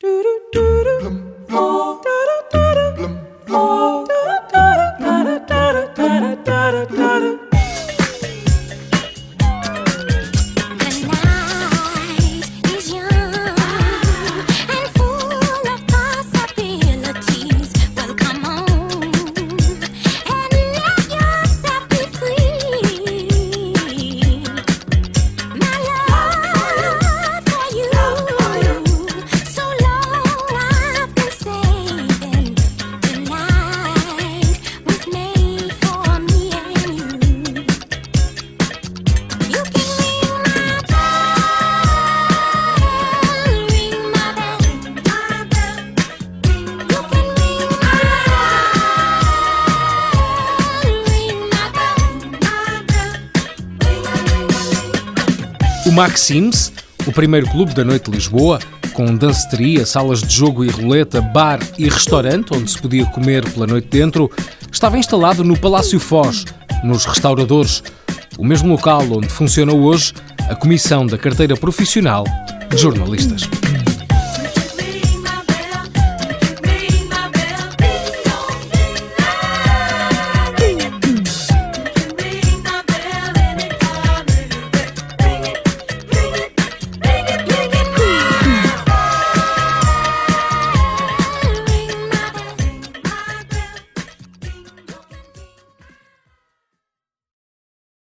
Do do do do. O Maxims, o primeiro clube da noite de Lisboa, com danceteria, salas de jogo e roleta, bar e restaurante onde se podia comer pela noite dentro, estava instalado no Palácio Foz, nos restauradores, o mesmo local onde funciona hoje a Comissão da Carteira Profissional de Jornalistas.